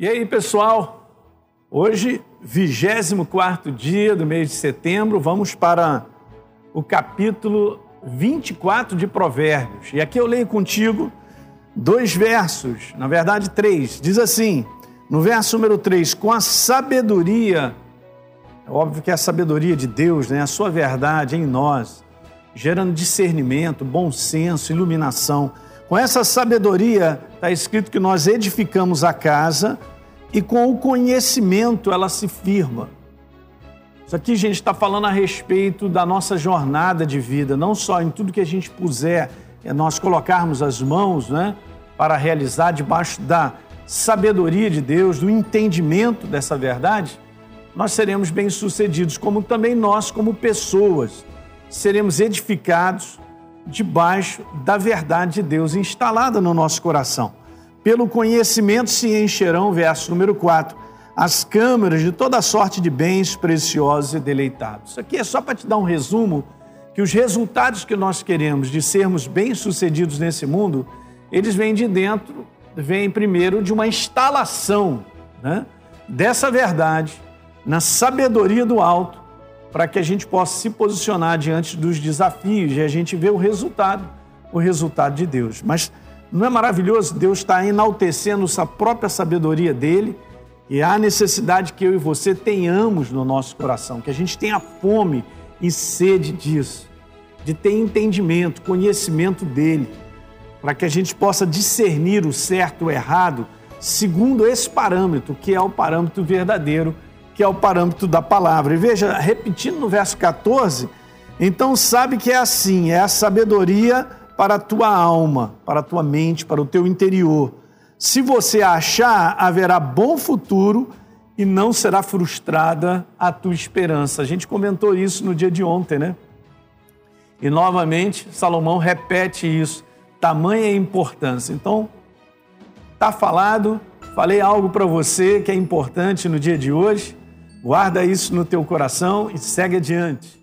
E aí, pessoal? Hoje, 24 dia do mês de setembro, vamos para o capítulo 24 de Provérbios. E aqui eu leio contigo dois versos, na verdade três. Diz assim, no verso número 3, com a sabedoria, é óbvio que é a sabedoria de Deus, né? a sua verdade em nós, gerando discernimento, bom senso, iluminação com essa sabedoria, está escrito que nós edificamos a casa e com o conhecimento ela se firma. Isso aqui, gente, está falando a respeito da nossa jornada de vida, não só em tudo que a gente puser, é nós colocarmos as mãos né, para realizar debaixo da sabedoria de Deus, do entendimento dessa verdade, nós seremos bem-sucedidos, como também nós, como pessoas, seremos edificados debaixo da verdade de Deus instalada no nosso coração. Pelo conhecimento se encherão, verso número 4, as câmaras de toda sorte de bens preciosos e deleitados. Isso aqui é só para te dar um resumo que os resultados que nós queremos de sermos bem-sucedidos nesse mundo, eles vêm de dentro, vêm primeiro de uma instalação né, dessa verdade na sabedoria do alto para que a gente possa se posicionar diante dos desafios e a gente vê o resultado, o resultado de Deus. Mas não é maravilhoso? Deus está enaltecendo a própria sabedoria dele e há necessidade que eu e você tenhamos no nosso coração, que a gente tenha fome e sede disso, de ter entendimento, conhecimento dele, para que a gente possa discernir o certo e o errado segundo esse parâmetro, que é o parâmetro verdadeiro que é o parâmetro da palavra. E veja, repetindo no verso 14, então sabe que é assim, é a sabedoria para a tua alma, para a tua mente, para o teu interior. Se você achar, haverá bom futuro e não será frustrada a tua esperança. A gente comentou isso no dia de ontem, né? E novamente, Salomão repete isso, tamanha importância. Então, tá falado, falei algo para você que é importante no dia de hoje. Guarda isso no teu coração e segue adiante.